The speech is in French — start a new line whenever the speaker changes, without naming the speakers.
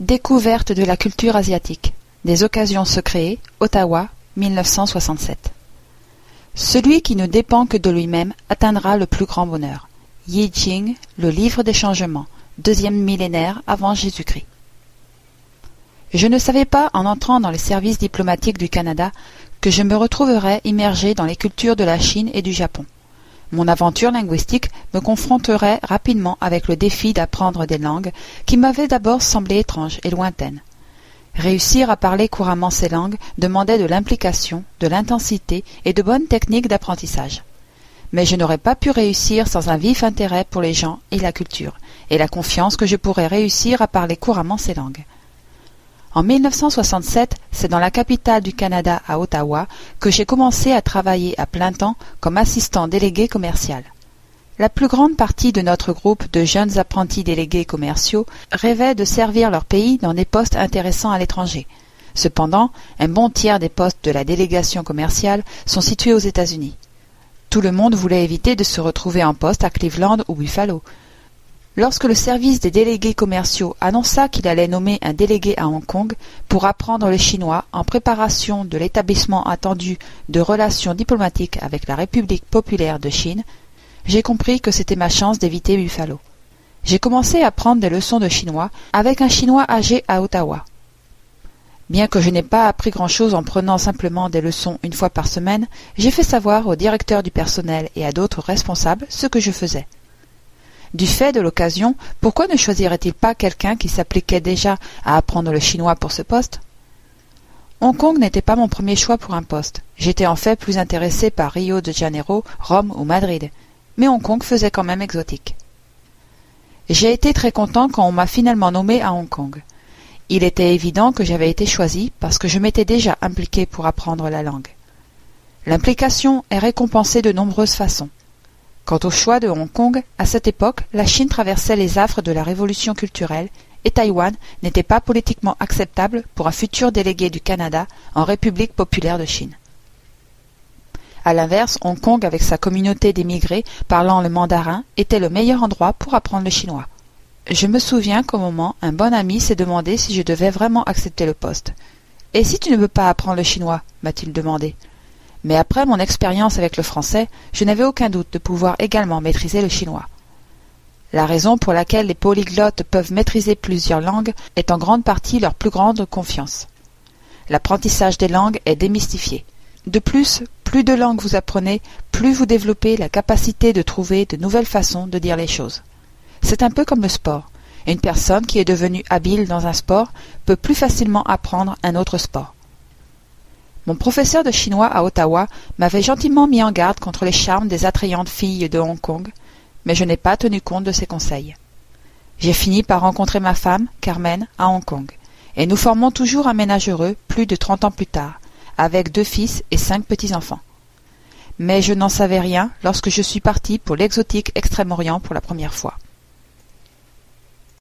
Découverte de la culture asiatique. Des occasions se créer. Ottawa, 1967. Celui qui ne dépend que de lui-même atteindra le plus grand bonheur. Yi Jing, Le livre des changements, deuxième millénaire avant Jésus-Christ. Je ne savais pas, en entrant dans les services diplomatiques du Canada, que je me retrouverais immergé dans les cultures de la Chine et du Japon. Mon aventure linguistique me confronterait rapidement avec le défi d'apprendre des langues qui m'avaient d'abord semblé étranges et lointaines. Réussir à parler couramment ces langues demandait de l'implication, de l'intensité et de bonnes techniques d'apprentissage. Mais je n'aurais pas pu réussir sans un vif intérêt pour les gens et la culture, et la confiance que je pourrais réussir à parler couramment ces langues. En 1967, c'est dans la capitale du Canada, à Ottawa, que j'ai commencé à travailler à plein temps comme assistant délégué commercial. La plus grande partie de notre groupe de jeunes apprentis délégués commerciaux rêvait de servir leur pays dans des postes intéressants à l'étranger. Cependant, un bon tiers des postes de la délégation commerciale sont situés aux États-Unis. Tout le monde voulait éviter de se retrouver en poste à Cleveland ou Buffalo, Lorsque le service des délégués commerciaux annonça qu'il allait nommer un délégué à Hong Kong pour apprendre le chinois en préparation de l'établissement attendu de relations diplomatiques avec la République populaire de Chine, j'ai compris que c'était ma chance d'éviter Buffalo. J'ai commencé à prendre des leçons de chinois avec un chinois âgé à Ottawa. Bien que je n'ai pas appris grand-chose en prenant simplement des leçons une fois par semaine, j'ai fait savoir au directeur du personnel et à d'autres responsables ce que je faisais. Du fait de l'occasion, pourquoi ne choisirait-il pas quelqu'un qui s'appliquait déjà à apprendre le chinois pour ce poste? Hong Kong n'était pas mon premier choix pour un poste. J'étais en fait plus intéressé par Rio de Janeiro, Rome ou Madrid. Mais Hong Kong faisait quand même exotique. J'ai été très content quand on m'a finalement nommé à Hong Kong. Il était évident que j'avais été choisi parce que je m'étais déjà impliqué pour apprendre la langue. L'implication est récompensée de nombreuses façons. Quant au choix de Hong Kong, à cette époque, la Chine traversait les affres de la révolution culturelle et Taïwan n'était pas politiquement acceptable pour un futur délégué du Canada en République populaire de Chine. À l'inverse, Hong Kong, avec sa communauté d'émigrés parlant le mandarin, était le meilleur endroit pour apprendre le chinois. Je me souviens qu'au moment, un bon ami s'est demandé si je devais vraiment accepter le poste. Et si tu ne veux pas apprendre le chinois? m'a-t-il demandé mais après mon expérience avec le français, je n'avais aucun doute de pouvoir également maîtriser le chinois. La raison pour laquelle les polyglottes peuvent maîtriser plusieurs langues est en grande partie leur plus grande confiance. L'apprentissage des langues est démystifié. De plus, plus de langues vous apprenez, plus vous développez la capacité de trouver de nouvelles façons de dire les choses. C'est un peu comme le sport. Une personne qui est devenue habile dans un sport peut plus facilement apprendre un autre sport. Mon professeur de chinois à Ottawa m'avait gentiment mis en garde contre les charmes des attrayantes filles de Hong Kong, mais je n'ai pas tenu compte de ses conseils. J'ai fini par rencontrer ma femme, Carmen, à Hong Kong, et nous formons toujours un ménage heureux plus de trente ans plus tard, avec deux fils et cinq petits-enfants. Mais je n'en savais rien lorsque je suis parti pour l'exotique Extrême-Orient pour la première fois.